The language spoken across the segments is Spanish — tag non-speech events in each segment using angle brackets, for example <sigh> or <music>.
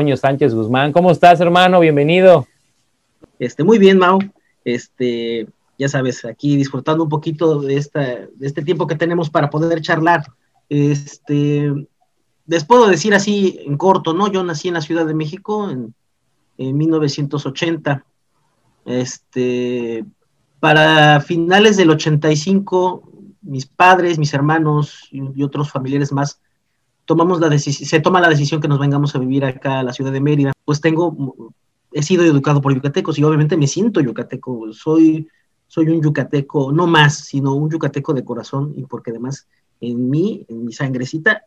Sánchez Guzmán, ¿cómo estás, hermano? Bienvenido. Este, muy bien, Mau. Este, ya sabes, aquí disfrutando un poquito de, esta, de este tiempo que tenemos para poder charlar. Este, les puedo decir así en corto, ¿no? Yo nací en la Ciudad de México en, 1980. Este, para finales del 85, mis padres, mis hermanos y, otros familiares más tomamos la decisión, se toma la decisión que nos vengamos a vivir acá a la ciudad de Mérida. Pues tengo, he sido educado por yucatecos y obviamente me siento yucateco. Soy soy un yucateco, no más, sino un yucateco de corazón y porque además en mí, en mi sangrecita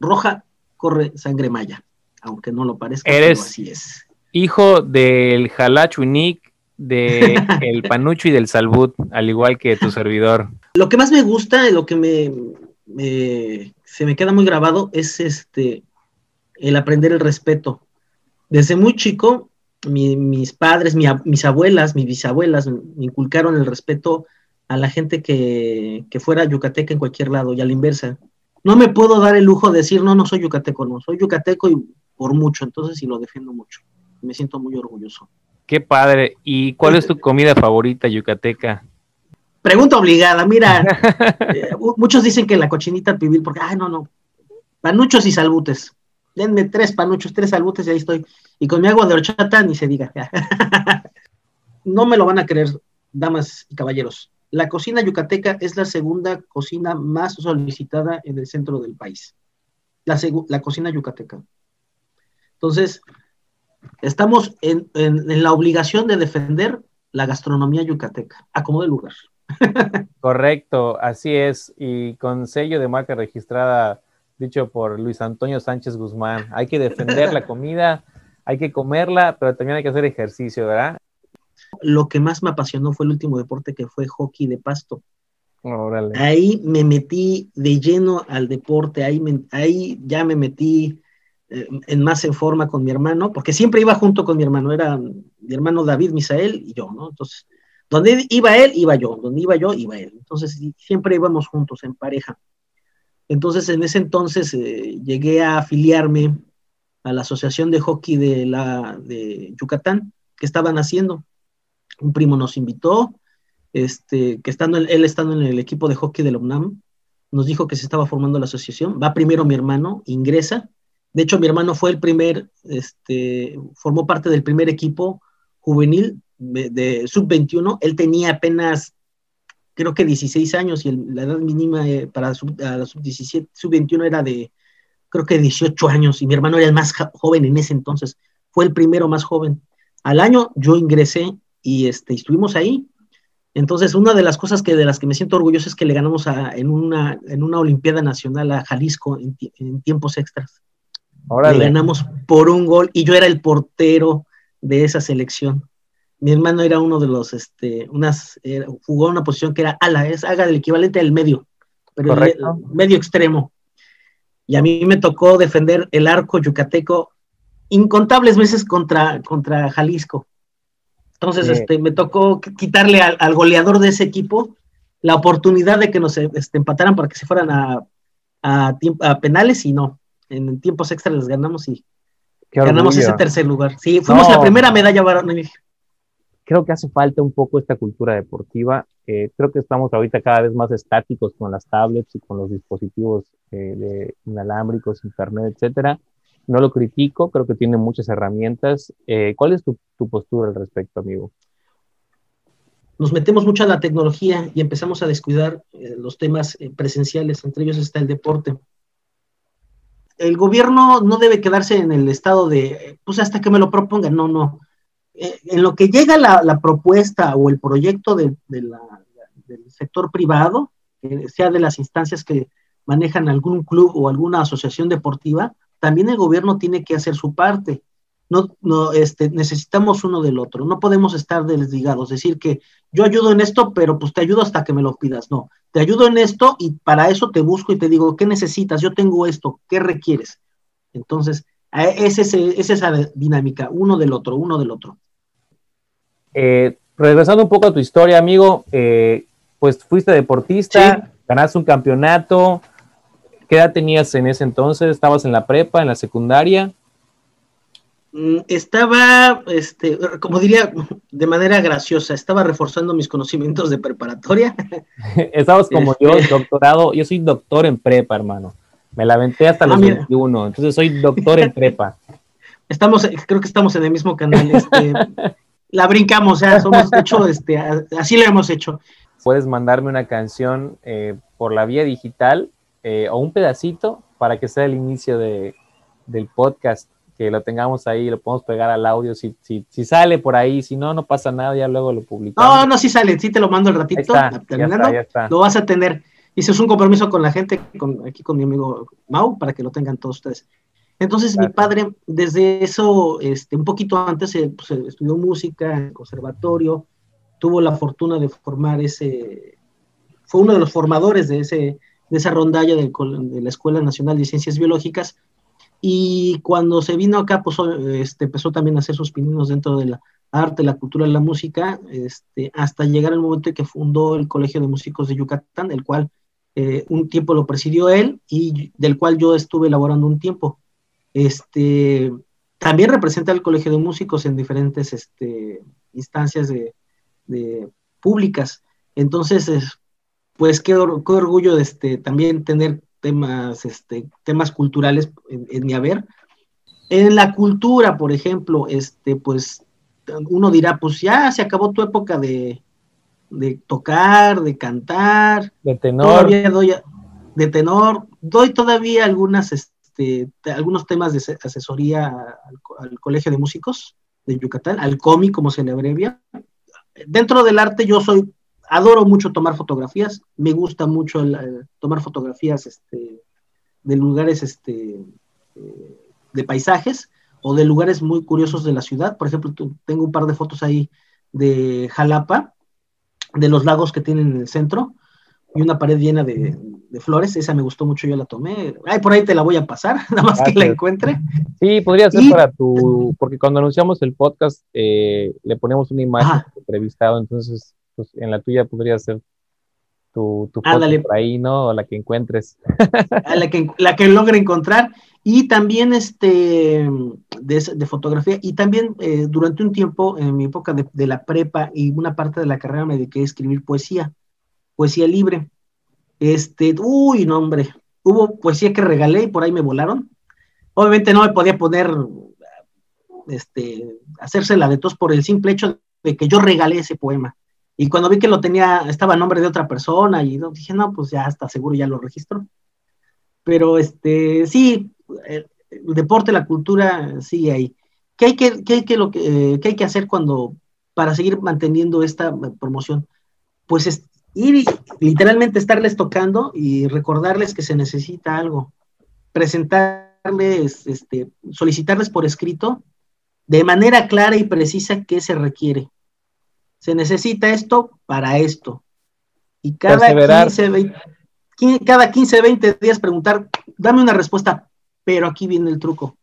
roja, corre sangre maya, aunque no lo parezca, Eres así es. Hijo del Jalachuinic, del <laughs> el Panucho y del Salbut, al igual que tu servidor. Lo que más me gusta, lo que me, se me queda muy grabado es este el aprender el respeto. Desde muy chico mis padres, mis abuelas, mis bisabuelas me inculcaron el respeto a la gente que, fuera yucateca en cualquier lado y a la inversa. No me puedo dar el lujo de decir, no, no soy yucateco, no, soy yucateco y por mucho, entonces sí lo defiendo mucho. Me siento muy orgulloso. Qué padre. ¿Y cuál es tu comida favorita yucateca? Pregunta obligada, mira, <laughs> eh, muchos dicen que la cochinita pibil, porque, ay, no, no, panuchos y salbutes denme tres panuchos, tres salbutes y ahí estoy. Y con mi agua de horchata ni se diga. <laughs> no me lo van a creer, damas y caballeros. La cocina yucateca es la segunda cocina más solicitada en el centro del país. La, la cocina yucateca. Entonces, estamos en, la obligación de defender la gastronomía yucateca, a como de lugar. <laughs> Correcto, así es. Y con sello de marca registrada dicho por Luis Antonio Sánchez Guzmán. Hay que defender la comida, hay que comerla, pero también hay que hacer ejercicio, ¿verdad? Lo que más me apasionó fue el último deporte que fue hockey de pasto. Ahí me metí de lleno al deporte, ahí, ahí ya me metí eh, en más en forma con mi hermano, porque siempre iba junto con mi hermano, era mi hermano David Misael y yo, ¿no? Entonces, donde iba él, iba yo, donde iba yo, iba él. Entonces, siempre íbamos juntos en pareja. Entonces, en ese entonces eh, llegué a afiliarme a la Asociación de Hockey de, la, de Yucatán, que estaban haciendo. Un primo nos invitó, este, que estando él estando en el equipo de hockey de la UNAM, nos dijo que se estaba formando la asociación. Va primero mi hermano, ingresa. De hecho, mi hermano fue el primer, este, formó parte del primer equipo juvenil de, de sub-21. Él tenía apenas creo que 16 años y la edad mínima eh, para la sub-17, sub-21 era de, creo que 18 años y mi hermano era el más joven en ese entonces, fue el primero más joven. Al año yo ingresé y este, estuvimos ahí. Entonces, una de las cosas que de las que me siento orgulloso es que le ganamos a, en, una, en una Olimpiada Nacional a Jalisco en, en tiempos extras. Le ganamos por un gol y yo era el portero de esa selección mi hermano era uno de los, este, unas, eh, jugó una posición que era ala, es haga del equivalente al medio, pero medio extremo. Y a mí me tocó defender el arco yucateco incontables veces contra, contra Jalisco. Entonces, este, me tocó quitarle al, goleador de ese equipo la oportunidad de que nos este, empataran para que se fueran a, a, a penales y no. En tiempos extras les ganamos y ganamos ese tercer lugar. Sí, fuimos la primera medalla varón creo que hace falta un poco esta cultura deportiva. Eh, creo que estamos ahorita cada vez más estáticos con las tablets y con los dispositivos eh, inalámbricos, internet, etcétera. No lo critico, creo que tiene muchas herramientas. Eh, ¿Cuál es tu, tu, postura al respecto, amigo? Nos metemos mucho a la tecnología y empezamos a descuidar los temas presenciales, entre ellos está el deporte. El gobierno no debe quedarse en el estado de, pues hasta que me lo propongan, no, no en lo que llega la, propuesta o el proyecto del sector privado, sea de las instancias que manejan algún club o alguna asociación deportiva, también el gobierno tiene que hacer su parte. No, no, este, necesitamos uno del otro. No podemos estar desligados, decir que yo ayudo en esto, pero pues te ayudo hasta que me lo pidas. No, te ayudo en esto y para eso te busco y te digo, ¿qué necesitas? Yo tengo esto, ¿qué requieres? Entonces, Es, esa dinámica, uno del otro, uno del otro. Eh, regresando un poco a tu historia, amigo, eh, pues fuiste deportista, ganaste un campeonato. ¿Qué edad tenías en ese entonces? ¿Estabas en la prepa, en la secundaria? Mm, estaba, este, como diría de manera graciosa, estaba reforzando mis conocimientos de preparatoria. <laughs> Estabas como yo, este. doctorado, yo soy doctor en prepa, hermano. Me la aventé hasta ah, los 21, entonces soy doctor en prepa. <laughs> Estamos, creo que estamos en el mismo canal. Este, <laughs> la brincamos, ya somos <laughs> hecho, este, así lo hemos hecho. Puedes mandarme una canción eh, por la vía digital eh, o un pedacito para que sea el inicio de, del podcast que lo tengamos ahí, lo podemos pegar al audio, si, si, si sale por ahí, si no, no pasa nada, ya luego lo publicamos. No, no, si sale, sí te lo mando el ratito, terminando, lo vas a tener. Y es un compromiso con la gente, con, aquí con mi amigo Mau, para que lo tengan todos ustedes. Entonces, mi padre, desde eso, este, un poquito antes, pues, estudió música en el conservatorio, tuvo la fortuna de formar ese, fue uno de los formadores de, ese, de esa rondalla de la Escuela Nacional de Ciencias Biológicas, y cuando se vino acá, pues este, empezó también a hacer sus pininos dentro de la arte, la cultura, la música, este, hasta llegar el momento en que fundó el Colegio de Músicos de Yucatán, el cual eh, un tiempo lo presidió él y del cual yo estuve elaborando un tiempo. Este, también representa el Colegio de Músicos en diferentes este, instancias de, públicas. Entonces, pues qué, orgullo de este, también tener temas, este, temas culturales en, mi haber. En la cultura, por ejemplo, este, pues uno dirá, pues ya se acabó tu época de, de tocar, de cantar. De tenor. Doy, de tenor. Doy todavía algunas, este, algunos temas de asesoría al, Colegio de Músicos de Yucatán, al COMI, como se le abrevia. Dentro del arte yo soy adoro mucho tomar fotografías, me gusta mucho tomar fotografías este, de lugares este, eh, de paisajes o de lugares muy curiosos de la ciudad. Por ejemplo, tengo un par de fotos ahí de Jalapa, de los lagos que tienen en el centro y una pared llena de, flores. Esa me gustó mucho, yo la tomé. Ay, por ahí te la voy a pasar, <laughs> nada más que la encuentre. Sí, podría ser para tu, porque cuando anunciamos el podcast eh, le ponemos una imagen entrevistado, entonces pues en la tuya podría ser tu, tu foto por ahí, ¿no? O la que encuentres. la, que, la que logre encontrar. Y también este, de, fotografía. Y también eh, durante un tiempo, en mi época de, la prepa y una parte de la carrera, me dediqué a escribir poesía, poesía libre. Este, uy, no, hombre. Hubo poesía que regalé y por ahí me volaron. Obviamente no me podía poner, este, hacérsela de tos por el simple hecho de que yo regalé ese poema. Y cuando vi que lo tenía, estaba a nombre de otra persona, y dije, no, pues ya está seguro, ya lo registro. Pero este, sí, el, deporte, la cultura, sí hay. ¿Qué hay que, qué hay que, lo que, hay que hacer cuando, para seguir manteniendo esta promoción? Pues es ir y literalmente estarles tocando y recordarles que se necesita algo. Presentarles, este, solicitarles por escrito de manera clara y precisa qué se requiere se necesita esto para esto. Y cada 15, 20, cada 15, 20 días preguntar, dame una respuesta, pero aquí viene el truco.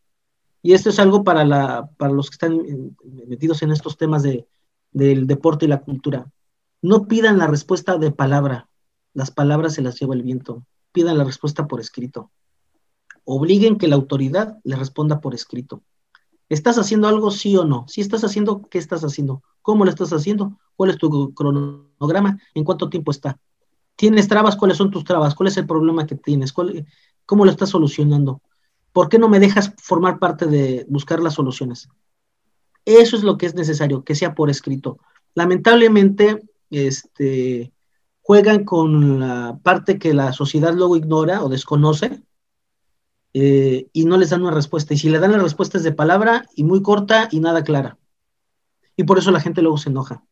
Y esto es algo para, la, para los que están metidos en estos temas de, del deporte y la cultura. No pidan la respuesta de palabra, las palabras se las lleva el viento. Pidan la respuesta por escrito. Obliguen que la autoridad le responda por escrito. ¿Estás haciendo algo sí o no? Si estás haciendo, ¿qué estás haciendo? ¿Cómo lo estás haciendo? ¿Cuál es tu cronograma? ¿En cuánto tiempo está? ¿Tienes trabas? ¿Cuáles son tus trabas? ¿Cuál es el problema que tienes? ¿Cómo lo estás solucionando? ¿Por qué no me dejas formar parte de buscar las soluciones? Eso es lo que es necesario, que sea por escrito. Lamentablemente, este, juegan con la parte que la sociedad luego ignora o desconoce, eh, y no les dan una respuesta. Y si le dan la respuesta es de palabra y muy corta y nada clara. Y por eso la gente luego se enoja.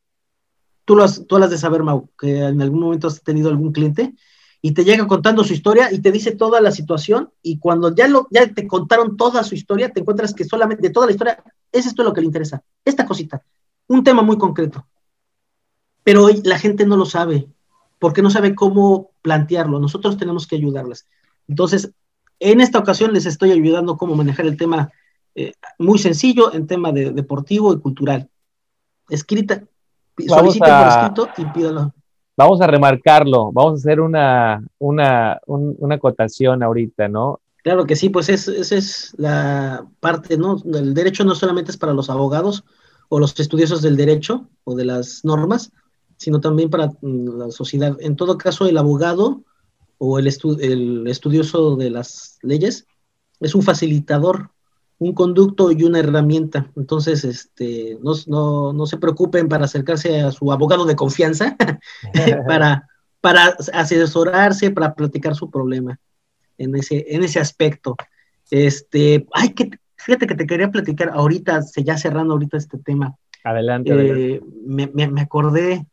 Tú lo has, tú has de saber, Mau, que en algún momento has tenido algún cliente y te llega contando su historia y te dice toda la situación y cuando ya, lo, ya te contaron toda su historia, te encuentras que solamente de toda la historia es esto lo que le interesa, esta cosita, un tema muy concreto. Pero hoy la gente no lo sabe, porque no sabe cómo plantearlo. Nosotros tenemos que ayudarles. Entonces, en esta ocasión les estoy ayudando cómo manejar el tema eh, muy sencillo en tema de, deportivo y cultural. Escrita, solicite por escrito y pídalo. Vamos a remarcarlo, vamos a hacer una, una, una acotación ahorita, ¿no? Claro que sí, pues esa es la parte, ¿no? El derecho no solamente es para los abogados o los estudiosos del derecho o de las normas, sino también para mm, la sociedad. En todo caso, el abogado o el, el estudioso de las leyes es un facilitador, un conducto y una herramienta. Entonces, este, no, no, se preocupen para acercarse a su abogado de confianza <laughs> <laughs> para, para asesorarse, para platicar su problema en ese, en ese aspecto. Este, ay, que, fíjate que te quería platicar ahorita, ya cerrando ahorita este tema. Adelante. Eh, me, me, acordé,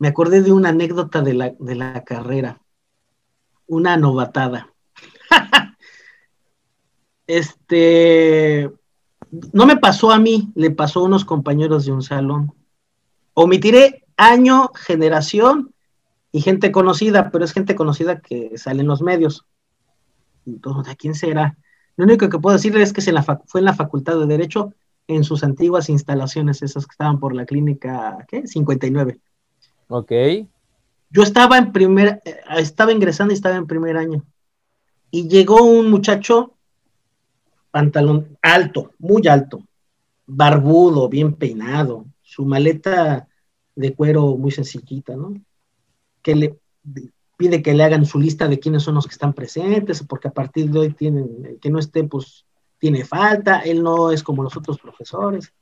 me acordé de una anécdota de la, de la carrera, una novatada. <laughs> este, no me pasó a mí, le pasó a unos compañeros de un salón. Omitiré año, generación y gente conocida, pero es gente conocida que sale en los medios. Entonces, ¿a quién será? Lo único que puedo decirle es que se fue en la Facultad de Derecho, en sus antiguas instalaciones, esas que estaban por la clínica, ¿qué? 59. Ok. Yo estaba en primer, eh, estaba ingresando y estaba en primer año. Y llegó un muchacho, pantalón alto, muy alto, barbudo, bien peinado, su maleta de cuero muy sencillita, ¿no? Que le pide que le hagan su lista de quiénes son los que están presentes, porque a partir de hoy tienen, el que no esté, pues tiene falta, él no es como los otros profesores.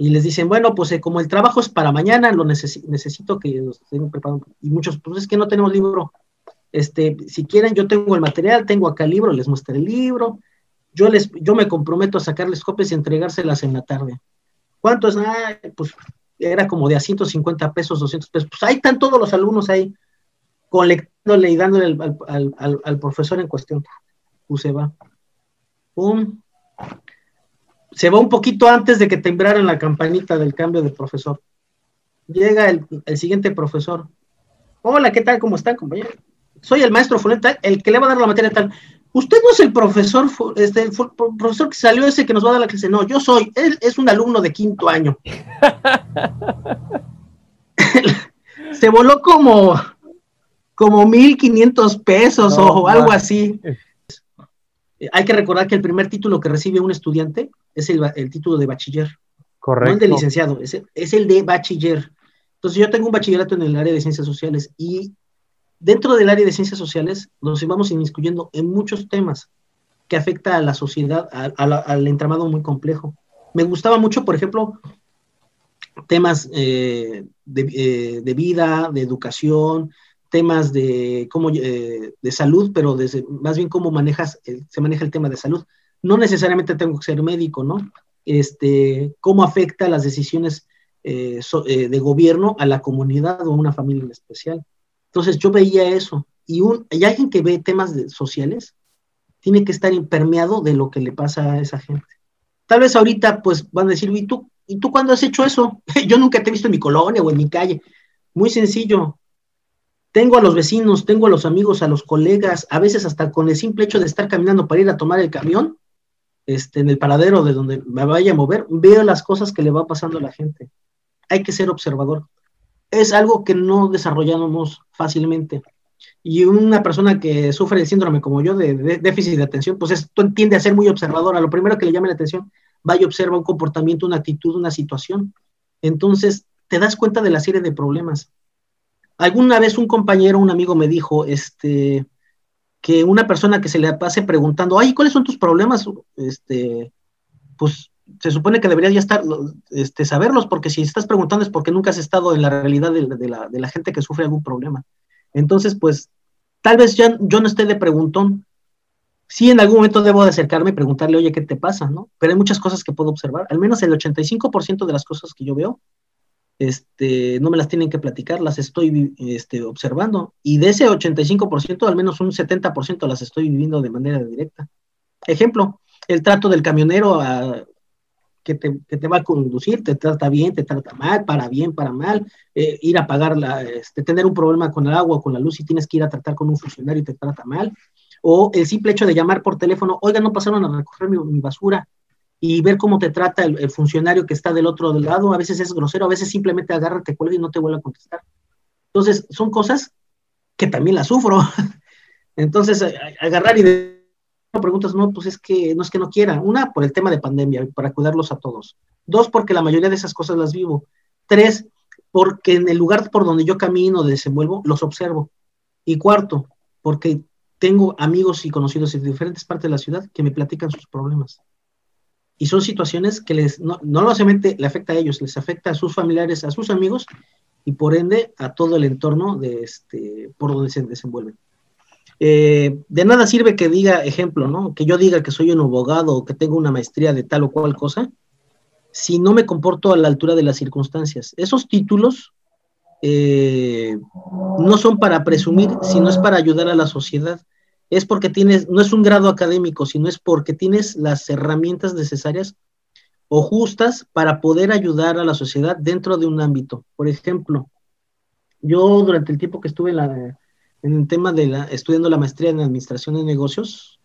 Y les dicen, bueno, pues eh, como el trabajo es para mañana, lo necesito que los estén preparados. Y muchos, pues es que no tenemos libro. Este, si quieren, yo tengo el material, tengo acá el libro, les muestro el libro. Yo, les, yo me comprometo a sacarles copias y entregárselas en la tarde. ¿Cuánto es? Ah, pues era como de a 150 pesos, 200 pesos. Pues ahí están todos los alumnos ahí colectándole y dándole al, profesor en cuestión. Pues va. Pum. Se va un poquito antes de que tembraran la campanita del cambio de profesor. Llega el, siguiente profesor. Hola, ¿qué tal? ¿Cómo están, compañero? Soy el maestro Fuleta, el que le va a dar la materia tal. Usted no es el profesor, este, el profesor que salió ese que nos va a dar la clase. No, yo soy. Él es un alumno de quinto año. <laughs> se voló como, como 1.500 pesos o algo así. Hay que recordar que el primer título que recibe un estudiante es el, título de bachiller. Correcto. No el de licenciado, es, es el de bachiller. Entonces yo tengo un bachillerato en el área de ciencias sociales y dentro del área de ciencias sociales nos vamos inmiscuyendo en muchos temas que afecta a la sociedad, al entramado muy complejo. Me gustaba mucho, por ejemplo, temas eh, eh, de, vida, de educación, temas de, cómo, eh, de salud, pero desde, más bien cómo manejas, se maneja el tema de salud. No necesariamente tengo que ser médico, ¿no? Este, cómo afecta las decisiones eh, eh, de gobierno a la comunidad o a una familia en especial. Entonces yo veía eso. Y, un, hay alguien que ve temas sociales, tiene que estar impermeado de lo que le pasa a esa gente. Tal vez ahorita pues van a decir, ¿y tú, ¿y tú cuándo has hecho eso? <laughs> yo nunca te he visto en mi colonia o en mi calle. Muy sencillo, tengo a los vecinos, tengo a los amigos, a los colegas, a veces hasta con el simple hecho de estar caminando para ir a tomar el camión, este, en el paradero de donde me vaya a mover, veo las cosas que le va pasando a la gente. Hay que ser observador. Es algo que no desarrollamos fácilmente. Y una persona que sufre de síndrome como yo, de, déficit de atención, pues esto tiende a ser muy observadora. Lo primero que le llame la atención, vaya, observa un comportamiento, una actitud, una situación. Entonces, te das cuenta de la serie de problemas. Alguna vez un compañero, un amigo me dijo, este, que una persona que se le pase preguntando, ay, ¿cuáles son tus problemas? Este, pues se supone que deberías ya estar, este, saberlos, porque si estás preguntando es porque nunca has estado en la realidad de, la, de la, gente que sufre algún problema. Entonces, pues, tal vez ya yo no esté de preguntón. Sí, en algún momento debo de acercarme y preguntarle, oye, ¿qué te pasa? ¿no? Pero hay muchas cosas que puedo observar. Al menos el 85% de las cosas que yo veo este, no me las tienen que platicar, las estoy este, observando. Y de ese 85%, al menos un 70% las estoy viviendo de manera directa. Ejemplo, el trato del camionero que, te, va a conducir, te trata bien, te trata mal, para bien, para mal, eh, ir a pagar, la, este, tener un problema con el agua con la luz y tienes que ir a tratar con un funcionario y te trata mal. O el simple hecho de llamar por teléfono, oiga, no pasaron a recoger mi basura, y ver cómo te trata el, funcionario que está del otro lado, a veces es grosero, a veces simplemente agarra, te cuelga y no te vuelve a contestar. Entonces, son cosas que también las sufro. <laughs> Entonces, agarrar y de preguntas, no, pues es que no es que no quiera. Una, por el tema de pandemia, para cuidarlos a todos. Dos, porque la mayoría de esas cosas las vivo. Tres, porque en el lugar por donde yo camino, desenvuelvo, los observo. Y cuarto, porque tengo amigos y conocidos de diferentes partes de la ciudad que me platican sus problemas. Y son situaciones que les, no, no solamente le afecta a ellos, les afecta a sus familiares, a sus amigos y por ende a todo el entorno de este, por donde se desenvuelven. Eh, de nada sirve que diga, ejemplo, ¿no? Que yo diga que soy un abogado o que tengo una maestría de tal o cual cosa, si no me comporto a la altura de las circunstancias. Esos títulos eh, no son para presumir, sino es para ayudar a la sociedad. Es porque tienes, no es un grado académico, sino es porque tienes las herramientas necesarias o justas para poder ayudar a la sociedad dentro de un ámbito. Por ejemplo, yo durante el tiempo que estuve en, el tema de la, estudiando la maestría en administración de negocios,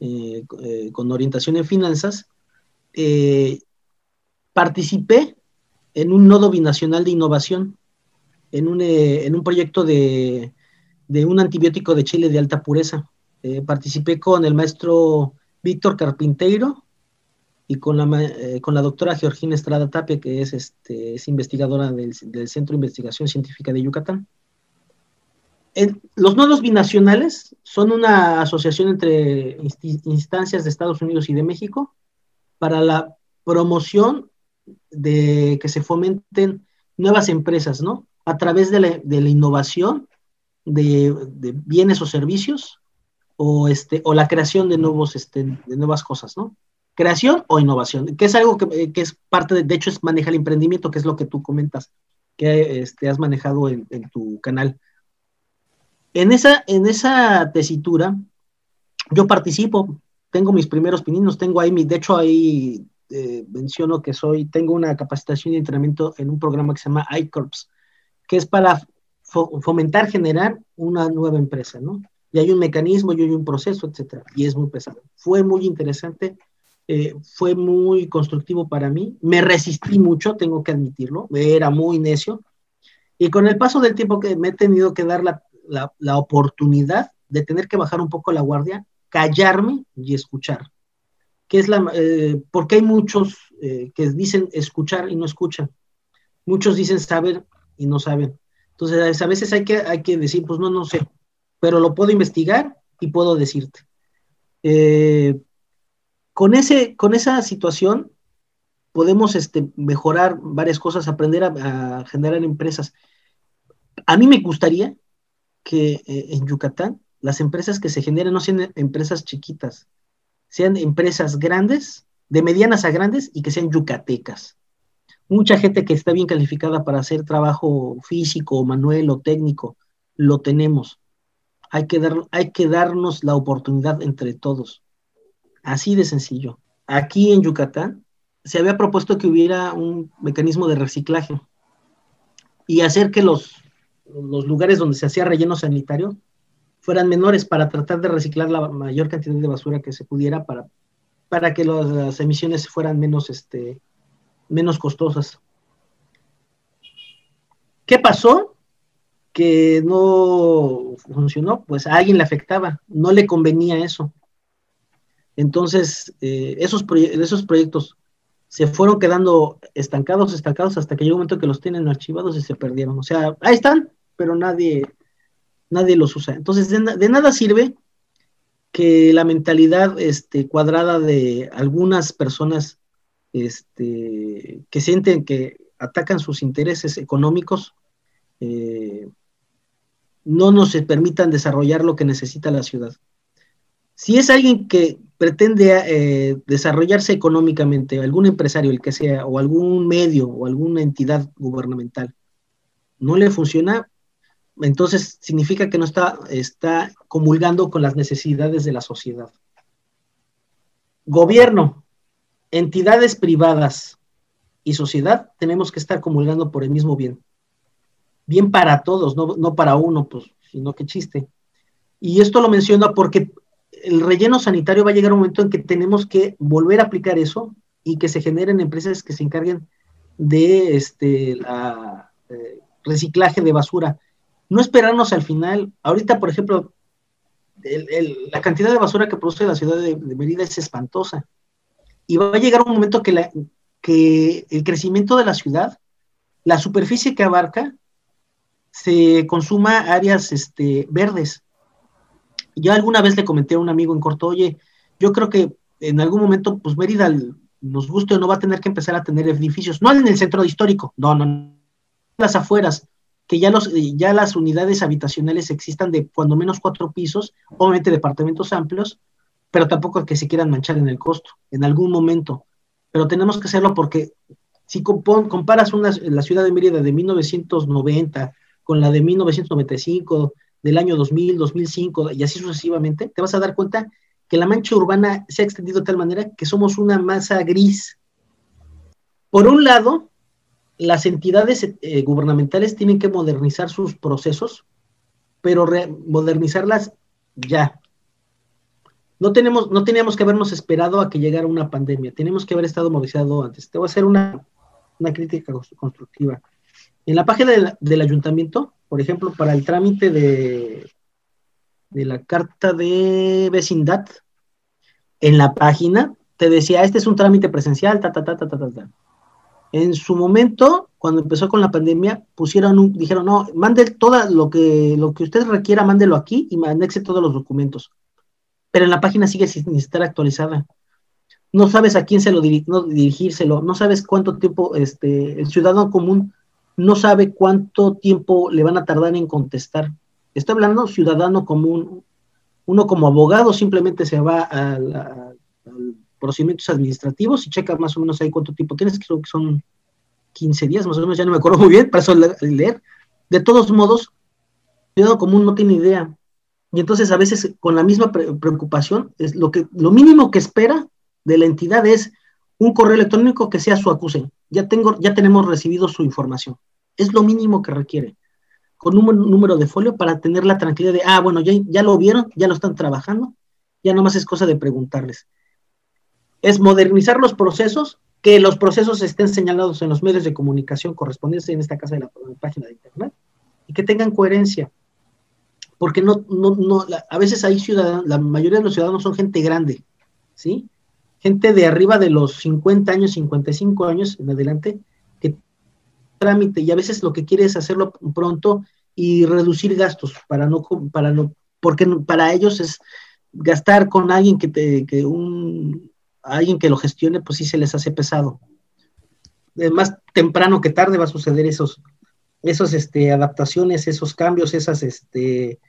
eh, eh, con orientación en finanzas, participé en un nodo binacional de innovación en un, eh, en un proyecto de, un antibiótico de chile de alta pureza. Eh, participé con el maestro Víctor Carpinteiro y con la, eh, con la doctora Georgina Estrada Tapia, que es, este, es investigadora del, del, Centro de Investigación Científica de Yucatán. Los nodos binacionales son una asociación entre instancias de Estados Unidos y de México para la promoción de que se fomenten nuevas empresas, ¿no? a través de la, innovación de, bienes o servicios o, este, o la creación de, nuevos, este, de nuevas cosas, ¿no? Creación o innovación, que es algo que, es parte, de, de, hecho, es maneja el emprendimiento, que es lo que tú comentas, que este, has manejado en, tu canal. En esa, en esa tesitura, yo participo, tengo mis primeros pininos, tengo ahí, mi, de hecho ahí eh, menciono que soy, tengo una capacitación y entrenamiento en un programa que se llama iCorps, que es para fomentar, generar una nueva empresa, ¿no? Y hay un mecanismo y hay un proceso, etcétera, y es muy pesado. Fue muy interesante, eh, fue muy constructivo para mí, me resistí mucho, tengo que admitirlo, era muy necio, y con el paso del tiempo que me he tenido que dar la, la, la oportunidad de tener que bajar un poco la guardia, callarme y escuchar. Que es la, eh, porque hay muchos eh, que dicen escuchar y no escuchan. Muchos dicen saber y no saben. Entonces, a veces hay que, hay que decir, pues no, no sé, pero lo puedo investigar y puedo decirte. Eh, con, ese, con esa situación podemos este, mejorar varias cosas, aprender a, generar empresas. A mí me gustaría que eh, en Yucatán las empresas que se generen no sean empresas chiquitas, sean empresas grandes, de medianas a grandes y que sean yucatecas mucha gente que está bien calificada para hacer trabajo físico, manual o técnico, lo tenemos. Hay que, dar, hay que darnos la oportunidad entre todos. Así de sencillo. Aquí en Yucatán se había propuesto que hubiera un mecanismo de reciclaje y hacer que los, los lugares donde se hacía relleno sanitario fueran menores para tratar de reciclar la mayor cantidad de basura que se pudiera para, para que las emisiones fueran menos este, menos costosas. ¿Qué pasó? Que no funcionó, pues a alguien le afectaba, no le convenía eso. Entonces, eh, esos, esos proyectos se fueron quedando estancados, estancados, hasta que llegó un momento que los tienen archivados y se perdieron. O sea, ahí están, pero nadie, nadie los usa. Entonces, de, nada sirve que la mentalidad este, cuadrada de algunas personas este, que sienten que atacan sus intereses económicos, eh, no nos permitan desarrollar lo que necesita la ciudad. Si es alguien que pretende eh, desarrollarse económicamente, algún empresario, el que sea, o algún medio o alguna entidad gubernamental, no le funciona, entonces significa que no está, está comulgando con las necesidades de la sociedad. Gobierno, entidades privadas y sociedad tenemos que estar comulgando por el mismo bien. Bien para todos, no, para uno, pues, sino que chiste. Y esto lo menciona porque el relleno sanitario va a llegar un momento en que tenemos que volver a aplicar eso y que se generen empresas que se encarguen de este eh, reciclaje de basura. No esperarnos al final. Ahorita, por ejemplo, la cantidad de basura que produce la ciudad de, de, Mérida es espantosa. Y va a llegar un momento que el crecimiento de la ciudad, la superficie que abarca, se consuma áreas este, verdes. Yo alguna vez le comenté a un amigo en corto, oye, yo creo que en algún momento, pues Mérida, nos guste o no, va a tener que empezar a tener edificios, no en el centro histórico, no, no, no las afueras, que ya, los, ya las unidades habitacionales existan de cuando menos cuatro pisos, obviamente departamentos amplios, pero tampoco que se quieran manchar en el costo, en algún momento. Pero tenemos que hacerlo porque si comparas una, la ciudad de Mérida de 1990 con la de 1995, del año 2000, 2005 y así sucesivamente, te vas a dar cuenta que la mancha urbana se ha extendido de tal manera que somos una masa gris. Por un lado, las entidades eh, gubernamentales tienen que modernizar sus procesos, pero modernizarlas ya. No, tenemos, no teníamos que habernos esperado a que llegara una pandemia, tenemos que haber estado modernizado antes. Te voy a hacer una, una crítica constructiva. En la página del, ayuntamiento, por ejemplo, para el trámite de, la carta de vecindad, en la página te decía, este es un trámite presencial, ta, ta, ta, ta, ta, ta. ta. En su momento, cuando empezó con la pandemia, pusieron un, dijeron, no, mande todo lo que, lo que usted requiera, mándelo aquí y anexe todos los documentos. Pero en la página sigue sin estar actualizada. No sabes a quién se lo no dirigírselo, no sabes cuánto tiempo este, el ciudadano común no sabe cuánto tiempo le van a tardar en contestar. Estoy hablando ciudadano común, uno como abogado simplemente se va a, a procedimientos administrativos y checa más o menos ahí cuánto tiempo tienes, creo que son 15 días más o menos, ya no me acuerdo muy bien, para eso leer. De todos modos, ciudadano común no tiene idea. Y entonces a veces con la misma preocupación, es lo, que, lo mínimo que espera de la entidad es un correo electrónico que sea su acuse. Ya, tengo, ya tenemos recibido su información. Es lo mínimo que requiere. Con un número de folio para tener la tranquilidad de, ah, bueno, ya, ya lo vieron, ya lo están trabajando, ya nomás es cosa de preguntarles es modernizar los procesos, que los procesos estén señalados en los medios de comunicación correspondientes, en esta casa de la, página de Internet, y que tengan coherencia. Porque no, no, no, a veces hay ciudadanos, la mayoría de los ciudadanos son gente grande, ¿sí? Gente de arriba de los 50 años, 55 años en adelante, que trámite, y a veces lo que quiere es hacerlo pronto y reducir gastos para no, para no, porque para ellos es gastar con alguien que te, que un, alguien que lo gestione, pues sí se les hace pesado. Más temprano que tarde va a suceder esos, esos este, adaptaciones, esos cambios, esas, este,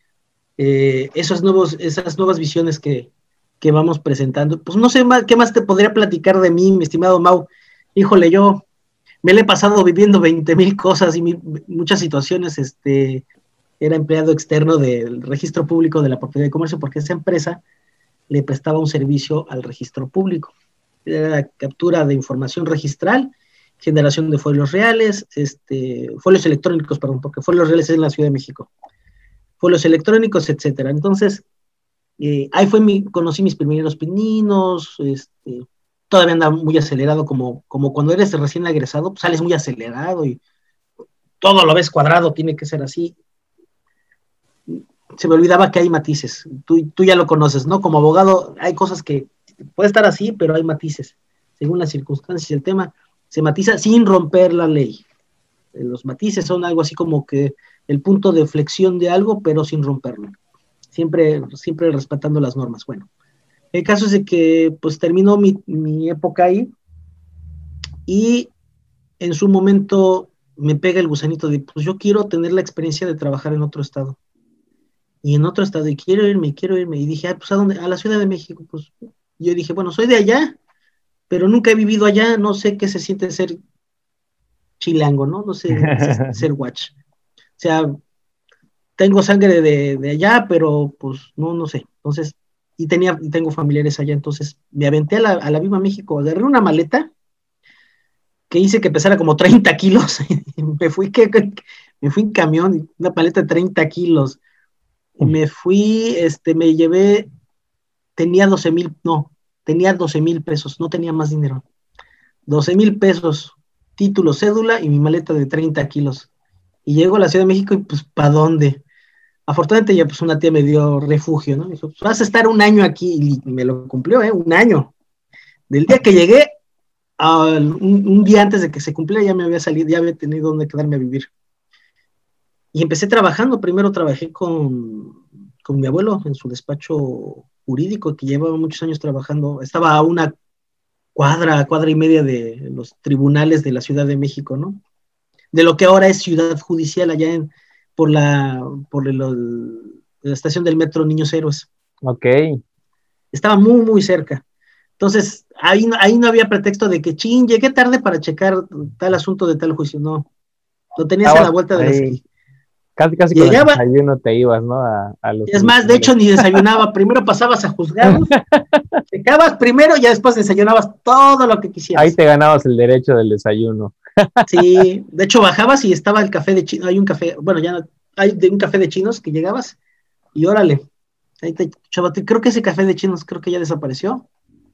eh, esos nuevos, esas nuevas visiones que, que vamos presentando. Pues no sé más, qué más te podría platicar de mí, mi estimado Mau. Híjole, yo me le he pasado viviendo 20 mil cosas y muchas situaciones. Este, era empleado externo del registro público de la propiedad de comercio porque esa empresa le prestaba un servicio al registro público. Era la captura de información registral, generación de folios reales, este, folios electrónicos, perdón, porque folios reales es en la Ciudad de México, folios electrónicos, etcétera. Entonces, eh, ahí fue mi, conocí mis primeros pininos, este, todavía andaba muy acelerado, como, como cuando eres recién egresado, pues sales muy acelerado y todo lo ves cuadrado, tiene que ser así se me olvidaba que hay matices. Tú, tú ya lo conoces, ¿no? Como abogado hay cosas que puede estar así, pero hay matices. Según las circunstancias y el tema, se matiza sin romper la ley. Los matices son algo así como que el punto de flexión de algo, pero sin romperlo. Siempre, siempre respetando las normas. Bueno, el caso es de que pues terminó mi, mi época ahí y en su momento me pega el gusanito de, pues yo quiero tener la experiencia de trabajar en otro estado y en otro estado, y quiero irme, quiero irme. Y dije, ah, pues a dónde? A la Ciudad de México. Pues yo dije, bueno, soy de allá, pero nunca he vivido allá, no sé qué se siente ser chilango, ¿no? No sé <laughs> ser watch. O sea, tengo sangre de, allá, pero pues no, no sé. Entonces, y tenía, y tengo familiares allá, entonces me aventé a la, a la Viva México, agarré una maleta que hice que pesara como 30 kilos, <laughs> me fui que, me fui en camión, una paleta de 30 kilos, me fui, este, me llevé, tenía 12 mil, no, tenía 12 mil pesos, no tenía más dinero. 12 mil pesos, título, cédula y mi maleta de 30 kilos. Y llego a la Ciudad de México y pues, ¿para dónde? Afortunadamente ya pues una tía me dio refugio, ¿no? dijo, pues, vas a estar un año aquí y me lo cumplió, ¿eh? Un año. Del día que llegué, un, día antes de que se cumpliera ya me había salido, ya había tenido donde quedarme a vivir. Y empecé trabajando, primero trabajé con, con mi abuelo en su despacho jurídico, que llevaba muchos años trabajando, estaba a una cuadra, cuadra y media de los tribunales de la Ciudad de México, ¿no? De lo que ahora es Ciudad Judicial allá en, por la, por la estación del metro Niños Héroes. Ok. Estaba muy, muy cerca. Entonces, ahí, ahí no había pretexto de que, ching, llegué tarde para checar tal asunto de tal juicio. No, lo tenías a la vuelta de la esquina. Casi, casi con el desayuno te ibas, ¿no? A, es más, de hecho, ni desayunaba. primero pasabas a juzgados, <laughs> checabas primero y ya después desayunabas todo lo que quisieras. Ahí te ganabas el derecho del desayuno. Sí, de hecho bajabas y estaba el café de chinos, hay un café, bueno, ya no, hay de un café de chinos que llegabas y órale, ahí te, creo que ese café de chinos creo que ya desapareció,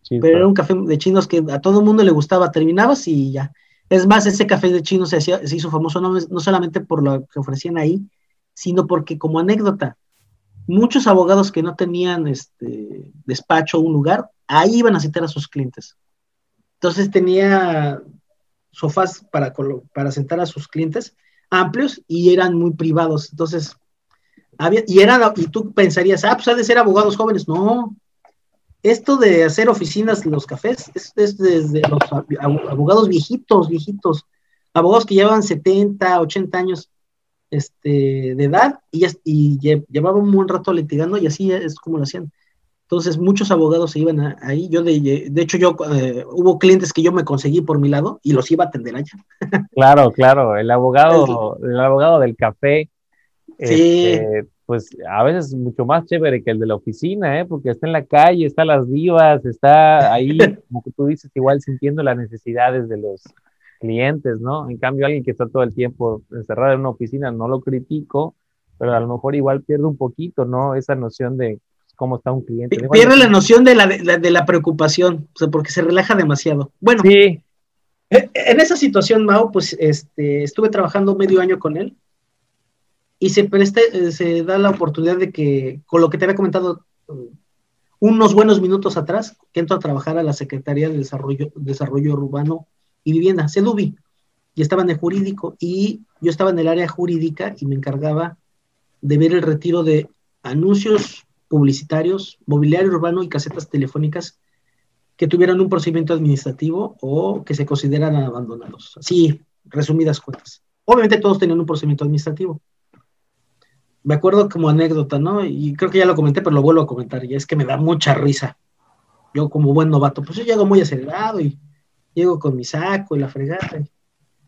pero era un café de chinos que a todo el mundo le gustaba, terminabas y ya. Es más, ese café de chinos se, se hizo famoso no, no solamente por lo que ofrecían ahí, sino porque como anécdota, muchos abogados que no tenían este despacho o un lugar, ahí iban a citar a sus clientes. Entonces tenía sofás para, para sentar a sus clientes amplios y eran muy privados. Entonces, había, y, era, y tú pensarías, ah, pues ha de ser abogados jóvenes. No, esto de hacer oficinas en los cafés es, desde los abogados viejitos, viejitos, abogados que llevan 70, 80 años este, de edad y, y llevaban un buen rato litigando y así es como lo hacían. Entonces, muchos abogados se iban ahí. Yo, de, de hecho, yo eh, hubo clientes que yo me conseguí por mi lado y los iba a atender allá. <laughs> Claro, claro. El abogado, el, abogado del café, sí. Este, pues a veces es mucho más chévere que el de la oficina, ¿eh? porque está en la calle, está las divas, está ahí, <laughs> como tú dices, igual sintiendo las necesidades de los clientes, ¿no? En cambio, alguien que está todo el tiempo encerrado en una oficina, no lo critico, pero a lo mejor igual pierde un poquito, ¿no? Esa noción de cómo está un cliente. Pierde la noción de la, de la, preocupación, o sea, porque se relaja demasiado. Bueno, sí. E, en esa situación, Mao, pues este, estuve trabajando medio año con él y se, preste, se da la oportunidad de que, con lo que te había comentado unos buenos minutos atrás, que entro a trabajar a la Secretaría de Desarrollo, Desarrollo Urbano y Vivienda, CEDUBI, y estaba en el jurídico, y yo estaba en el área jurídica y me encargaba de ver el retiro de anuncios publicitarios, mobiliario urbano y casetas telefónicas que tuvieran un procedimiento administrativo o que se consideran abandonados. Así, resumidas cuentas. Obviamente todos tenían un procedimiento administrativo. Me acuerdo como anécdota, ¿no? Y creo que ya lo comenté, pero lo vuelvo a comentar, y es que me da mucha risa. Yo como buen novato, pues yo llego muy acelerado y llego con mi saco y la fregata.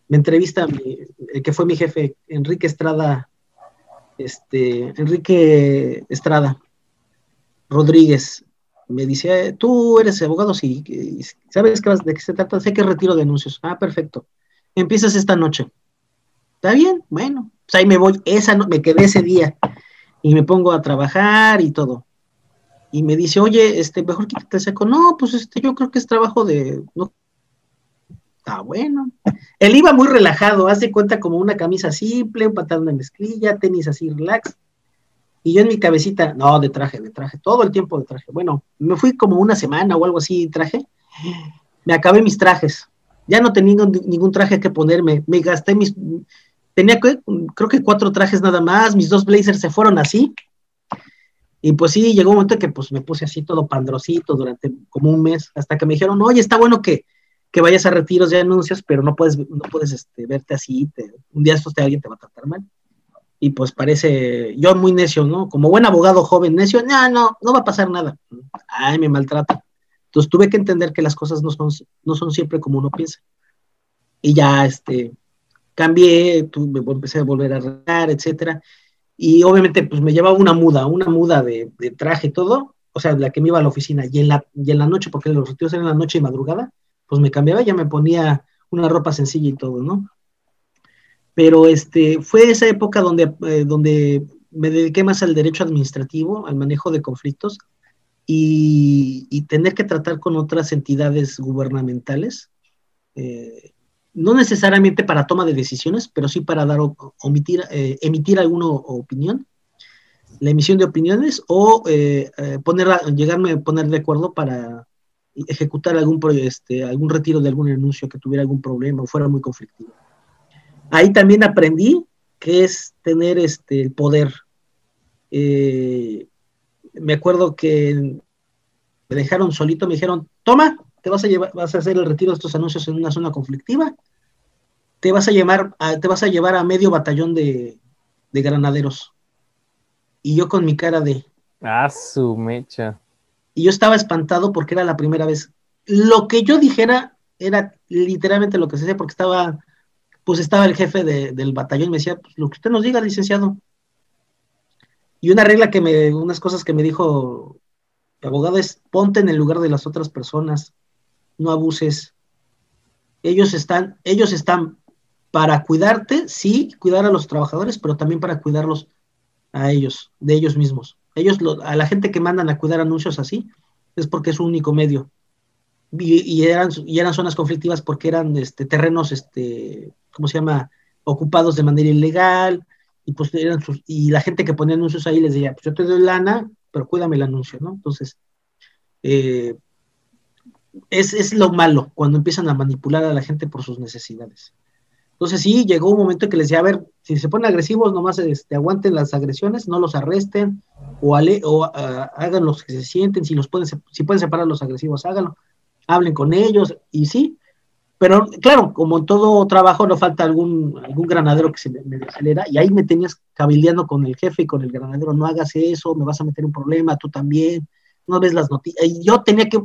Me entrevista el que fue mi jefe, Enrique Estrada, este, Enrique Estrada, Rodríguez me dice, tú eres abogado, sí, ¿sabes de qué se trata? Sé que retiro denuncios. Ah, perfecto. Empiezas esta noche. ¿Está bien? Bueno, pues ahí me voy. Esa me quedé ese día y me pongo a trabajar y todo. Y me dice, oye, este, mejor quítate el seco. No, pues este, yo creo que es trabajo de. No. Está bueno. Él iba muy relajado, hace cuenta como una camisa simple, un pantalón de mezclilla, tenis así relax y yo en mi cabecita, no, de traje, de traje, todo el tiempo de traje. Bueno, me fui como una semana o algo así, traje. Me acabé mis trajes. Ya no tenía ningún, traje que ponerme. Me gasté mis. Tenía creo que cuatro trajes nada más. Mis dos blazers se fueron así. Y pues sí, llegó un momento que pues me puse así todo pandrosito durante como un mes, hasta que me dijeron, oye, está bueno que, que vayas a retiros de anuncios, pero no puedes, no puedes este, verte así, un día estos te, alguien te va a tratar mal y pues parece, yo muy necio, ¿no? Como buen abogado joven necio, no, no, no va a pasar nada. Ay, me maltrata. Entonces tuve que entender que las cosas no son, no son siempre como uno piensa. Y ya, este, cambié, tuve, empecé a volver a arreglar, etcétera. Y obviamente, pues me llevaba una muda, una muda de, traje y todo, o sea, la que me iba a la oficina. Y en la, y en la noche, porque los retiros eran la noche y madrugada, pues me cambiaba ya me ponía una ropa sencilla y todo, ¿no? Pero este, fue esa época donde, eh, donde me dediqué más al derecho administrativo, al manejo de conflictos y, tener que tratar con otras entidades gubernamentales eh, no necesariamente para toma de decisiones, pero sí para dar omitir, eh, emitir alguna opinión, la emisión de opiniones o eh, poner, llegarme a poner de acuerdo para ejecutar algún, este, algún retiro de algún anuncio que tuviera algún problema o fuera muy conflictivo. Ahí también aprendí que es tener este, el poder. me acuerdo que me dejaron solito, me dijeron, toma, te vas a llevar, vas a hacer el retiro de estos anuncios en una zona conflictiva, te vas a llevar a, te vas a llevar a medio batallón de, granaderos. Y yo con mi cara de. Ah, su mecha. Y yo estaba espantado porque era la primera vez. Lo que yo dijera era literalmente lo que se decía, porque estaba, pues estaba el jefe del batallón y me decía, pues lo que usted nos diga, licenciado. Y una regla que me, unas cosas que me dijo el abogado es ponte en el lugar de las otras personas no abuses. Ellos están, ellos están para cuidarte, sí, cuidar a los trabajadores, pero también para cuidarlos a ellos, de ellos mismos. Ellos, a la gente que mandan a cuidar anuncios así, es porque es su único medio. Y, eran, y eran zonas conflictivas porque eran este, terrenos, este, ¿cómo se llama?, ocupados de manera ilegal, y pues eran y la gente que ponía anuncios ahí les decía, pues yo te doy lana, pero cuídame el anuncio, ¿no? Entonces, eh, es, lo malo cuando empiezan a manipular a la gente por sus necesidades. Entonces sí, llegó un momento que les decía, a ver, si se ponen agresivos, nomás este, aguanten las agresiones, no los arresten o, o ah, hagan los que se sienten, si, los pueden, si pueden separar los agresivos, háganlo, hablen con ellos y sí, pero claro, como en todo trabajo no falta algún, algún granadero que se me, me acelera y ahí me tenías cabildeando con el jefe y con el granadero, no hagas eso, me vas a meter un problema, tú también, no ves las noticias. Y yo tenía que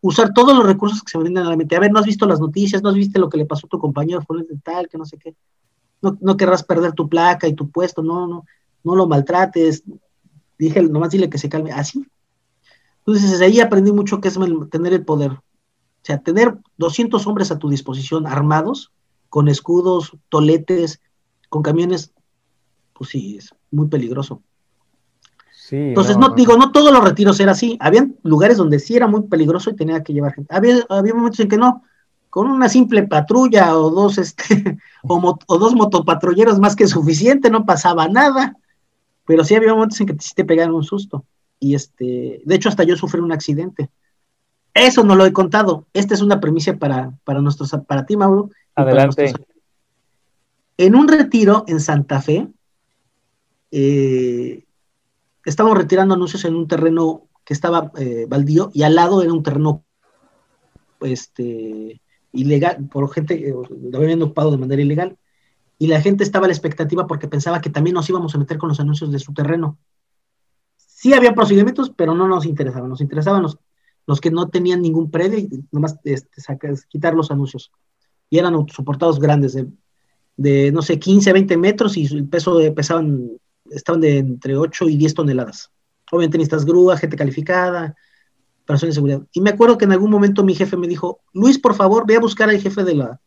usar todos los recursos que se me brindan a la mente. A ver, no has visto las noticias, no has visto lo que le pasó a tu compañero de tal, que no sé qué. No, no querrás perder tu placa y tu puesto, no, no, no lo maltrates. Dije, nomás dile que se calme. Así. Entonces, desde ahí aprendí mucho que es tener el poder. O sea, tener 200 hombres a tu disposición, armados, con escudos, toletes, con camiones, pues sí, es muy peligroso. Entonces, no, digo, no todos los retiros eran así. Habían lugares donde sí era muy peligroso y tenía que llevar gente. Había, había momentos en que no. Con una simple patrulla o dos, este, <laughs> o, dos motopatrulleros más que suficiente, no pasaba nada. Pero sí había momentos en que te, te pegaron un susto. Y este, de hecho, hasta yo sufrí un accidente. Eso no lo he contado. Esta es una premisa para, para nuestros, para ti, Mauro. Adelante. En un retiro en Santa Fe, eh, estábamos retirando anuncios en un terreno que estaba eh, baldío y al lado era un terreno este, ilegal, por gente que lo habían ocupado de manera ilegal. Y la gente estaba a la expectativa porque pensaba que también nos íbamos a meter con los anuncios de su terreno. Sí había procedimientos, pero no nos interesaban. Nos interesaban los, los que no tenían ningún predio y nomás este, quitar los anuncios. Y eran soportados grandes, de, de, no sé, 15, 20 metros y el peso de, pesaban estaban de entre 8 y 10 toneladas. Obviamente necesitas grúa, gente calificada, personas de seguridad. Y me acuerdo que en algún momento mi jefe me dijo, Luis, por favor, ve a buscar al jefe de, la,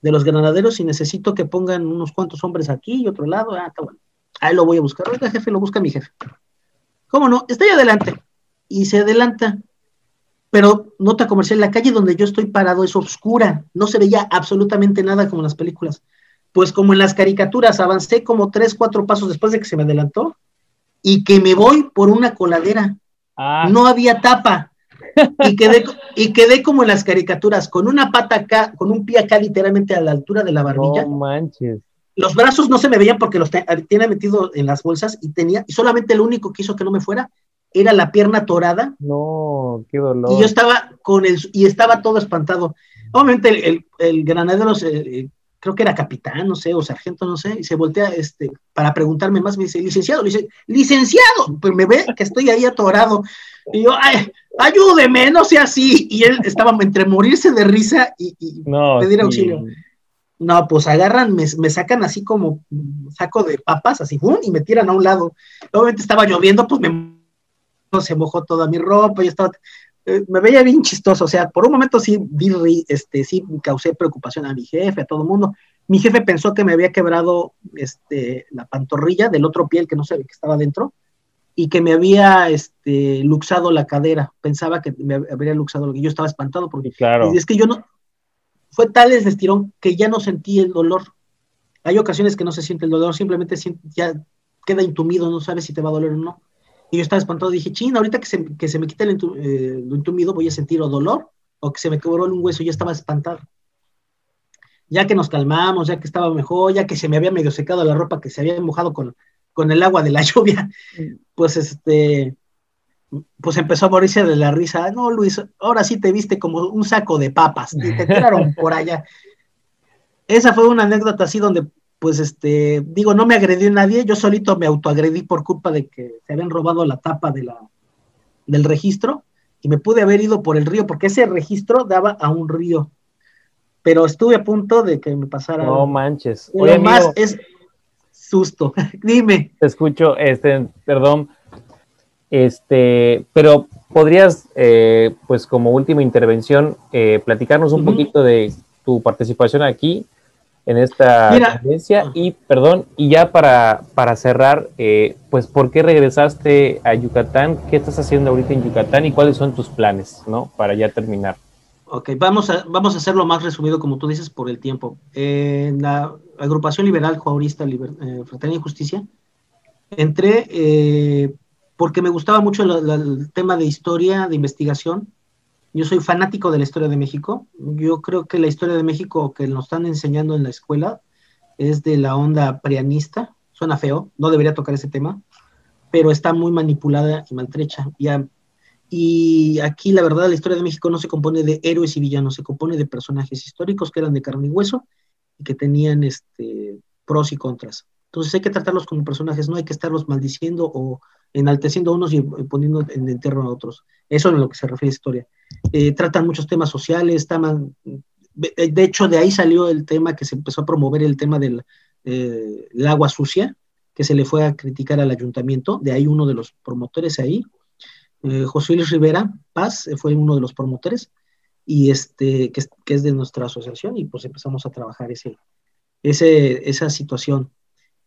de los granaderos y necesito que pongan unos cuantos hombres aquí y otro lado. Ah, está bueno. Ahí lo voy a buscar. Oiga, jefe, lo busca mi jefe. ¿Cómo no? Está ahí adelante. Y se adelanta. Pero nota comercial, la calle donde yo estoy parado es oscura. No se veía absolutamente nada como en las películas pues como en las caricaturas, avancé como tres, cuatro pasos después de que se me adelantó y que me voy por una coladera. Ah. No había tapa. Y quedé, y quedé como en las caricaturas, con una pata acá, con un pie acá literalmente a la altura de la barbilla. No manches. Los brazos no se me veían porque los tenía metido en las bolsas y tenía, y solamente lo único que hizo que no me fuera era la pierna torada. No, qué dolor. Y yo estaba con el, y estaba todo espantado. Obviamente el, el, granadero se, creo que era capitán, no sé, o sargento, no sé, y se voltea este, para preguntarme más, me dice, licenciado, dice, licenciado, pues me ve que estoy ahí atorado. Y yo, ay, ayúdeme, no sea así. Y él estaba entre morirse de risa y, pedir auxilio. No, pues agarran, me, sacan así como saco de papas, así, y me tiran a un lado. Obviamente estaba lloviendo, pues me se mojó toda mi ropa, y estaba eh, me veía bien chistoso, o sea, por un momento sí, vi, este, sí causé preocupación a mi jefe, a todo el mundo. Mi jefe pensó que me había quebrado este, la pantorrilla del otro piel que no sé que estaba dentro y que me había este, luxado la cadera. Pensaba que me habría luxado lo que yo estaba espantado porque claro. es que yo no, fue tal el estirón que ya no sentí el dolor. Hay ocasiones que no se siente el dolor, simplemente ya queda intumido, no sabes si te va a doler o no. Y yo estaba espantado, dije, ching, ahorita que se, que se me quita el eh, lo intumido, voy a sentir o dolor o que se me quebró un hueso, ya estaba espantado. Ya que nos calmamos, ya que estaba mejor, ya que se me había medio secado la ropa que se había mojado con, con el agua de la <laughs> lluvia, pues este, pues empezó a morirse de la risa. No, Luis, ahora sí te viste como un saco de papas, y te tiraron por allá. <laughs> Esa fue una anécdota así donde, pues, este, digo, no me agredió nadie, yo solito me autoagredí por culpa de que se habían robado la tapa de la, del registro y me pude haber ido por el río, porque ese registro daba a un río. Pero estuve a punto de que me pasara. No manches. Lo más es susto. <laughs> Dime. Te escucho, este, perdón. Este, pero podrías, eh, pues como última intervención, eh, platicarnos un poquito de tu participación aquí en esta conferencia y, perdón, y ya para, para cerrar, eh, pues, ¿por qué regresaste a Yucatán? ¿Qué estás haciendo ahorita en Yucatán y cuáles son tus planes, ¿no? Para ya terminar. Ok, vamos a, vamos a hacerlo más resumido, como tú dices, por el tiempo. en la agrupación liberal juaurista eh, Fraternidad y Justicia, entré eh, porque me gustaba mucho el tema de historia, de investigación, yo soy fanático de la historia de México. Yo creo que la historia de México que nos están enseñando en la escuela es de la onda prianista. Suena feo, no debería tocar ese tema, pero está muy manipulada y maltrecha. y aquí la verdad la historia de México no se compone de héroes y villanos, se compone de personajes históricos que eran de carne y hueso y que tenían este, pros y contras. Entonces hay que tratarlos como personajes, no hay que estarlos maldiciendo o enalteciendo a unos y poniendo en entierro a otros. Eso es a lo que se refiere a historia. Eh, tratan muchos temas sociales, de hecho de ahí salió el tema que se empezó a promover el tema del eh, agua sucia, que se le fue a criticar al ayuntamiento, de ahí uno de los promotores ahí, eh, José Luis Rivera Paz fue uno de los promotores, y este, que, es de nuestra asociación, y pues empezamos a trabajar ese, ese, esa situación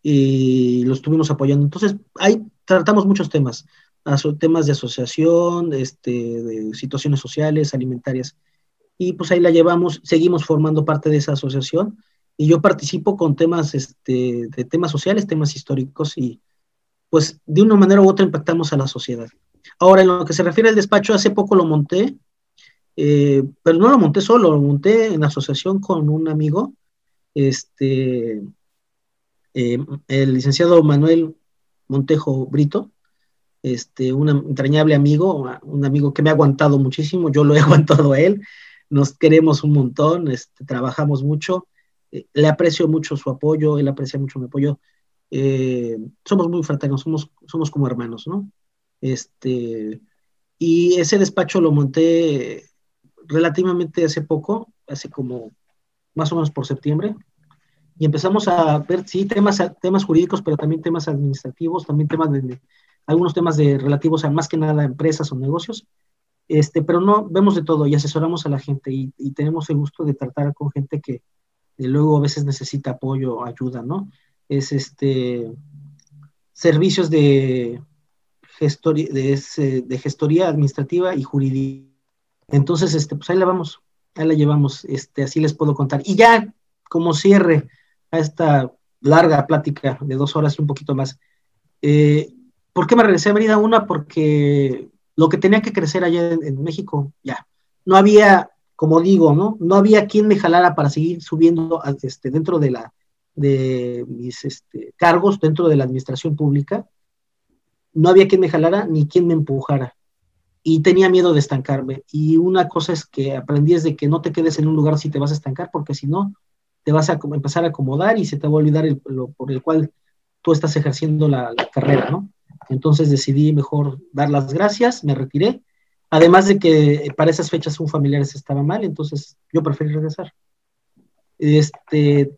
y lo estuvimos apoyando. Entonces, ahí tratamos muchos temas, temas de asociación, este, de situaciones sociales, alimentarias. Y pues ahí la llevamos, seguimos formando parte de esa asociación y yo participo con temas, este, de temas sociales, temas históricos y pues de una manera u otra impactamos a la sociedad. Ahora, en lo que se refiere al despacho, hace poco lo monté, eh, pero no lo monté solo, lo monté en asociación con un amigo, este, eh, el licenciado Manuel Montejo Brito, este, un entrañable amigo, un amigo que me ha aguantado muchísimo, yo lo he <laughs> aguantado a él, nos queremos un montón, este, trabajamos mucho, eh, le aprecio mucho su apoyo, él aprecia mucho mi apoyo, eh, somos muy fraternos, somos, somos como hermanos, ¿no? Este, y ese despacho lo monté relativamente hace poco, hace como más o menos por septiembre, y empezamos a ver, sí, temas, temas jurídicos, pero también temas administrativos, también temas de, algunos temas de relativos a más que nada empresas o negocios, este, pero no, vemos de todo y asesoramos a la gente y, tenemos el gusto de tratar con gente que luego a veces necesita apoyo, ayuda, ¿no? Es este, servicios de gestoría, de, de gestoría administrativa y jurídica. Entonces, este, pues ahí la vamos, ahí la llevamos, este, así les puedo contar. Y ya como cierre, a esta larga plática de dos horas y un poquito más. Eh, ¿Por qué me regresé a Mérida? Una, porque lo que tenía que crecer allá en, México, ya. No había, como digo, ¿no? No había quien me jalara para seguir subiendo este, dentro de la de mis este, cargos dentro de la administración pública. No había quien me jalara ni quien me empujara. Y tenía miedo de estancarme. Y una cosa es que aprendí es de que no te quedes en un lugar si te vas a estancar, porque si no, te vas a empezar a acomodar y se te va a olvidar lo por el cual tú estás ejerciendo la, carrera, ¿no? Entonces decidí mejor dar las gracias, me retiré, además de que para esas fechas un familiar estaba mal, entonces yo preferí regresar. Este,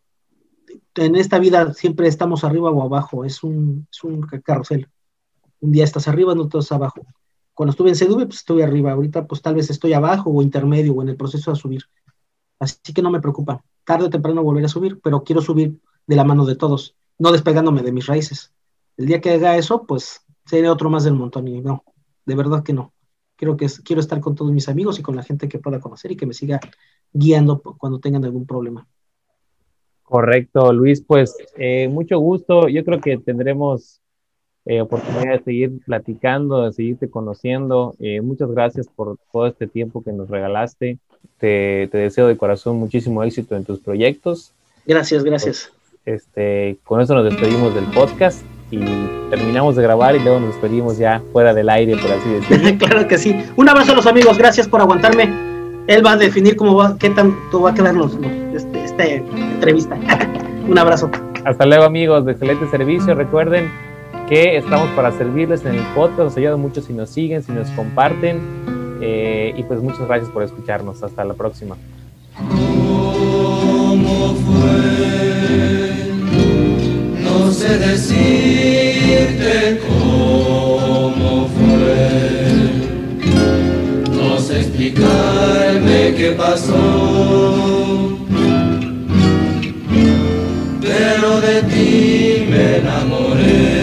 en esta vida siempre estamos arriba o abajo, es un, es un carrusel. Un día estás arriba, no estás abajo. Cuando estuve en CDV, pues estoy arriba, ahorita pues tal vez estoy abajo o intermedio o en el proceso de subir. Así que no me preocupa tarde o temprano volver a subir, pero quiero subir de la mano de todos, no despegándome de mis raíces. El día que haga eso, pues seré otro más del montón y no, de verdad que no. Quiero, que, quiero estar con todos mis amigos y con la gente que pueda conocer y que me siga guiando cuando tengan algún problema. Correcto, Luis, pues eh, mucho gusto. Yo creo que tendremos eh, oportunidad de seguir platicando, de seguirte conociendo. Eh, muchas gracias por todo este tiempo que nos regalaste. Te, deseo de corazón muchísimo éxito en tus proyectos. Gracias, gracias. este, con eso nos despedimos del podcast y terminamos de grabar y luego nos despedimos ya fuera del aire, por así <laughs> decirlo. claro que sí. Un abrazo a los amigos, gracias por aguantarme. Él va a definir cómo va, qué tanto va a quedar los, este, esta entrevista. <laughs> Un abrazo. Hasta luego amigos, de excelente servicio. Recuerden que estamos para servirles en el podcast. Nos ayuda mucho si nos siguen, si nos comparten. Eh, y pues muchas gracias por escucharnos. Hasta la próxima. ¿Cómo fue? No sé decirte cómo fue. No sé explicarme qué pasó. Pero de ti me enamoré.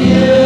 pasó.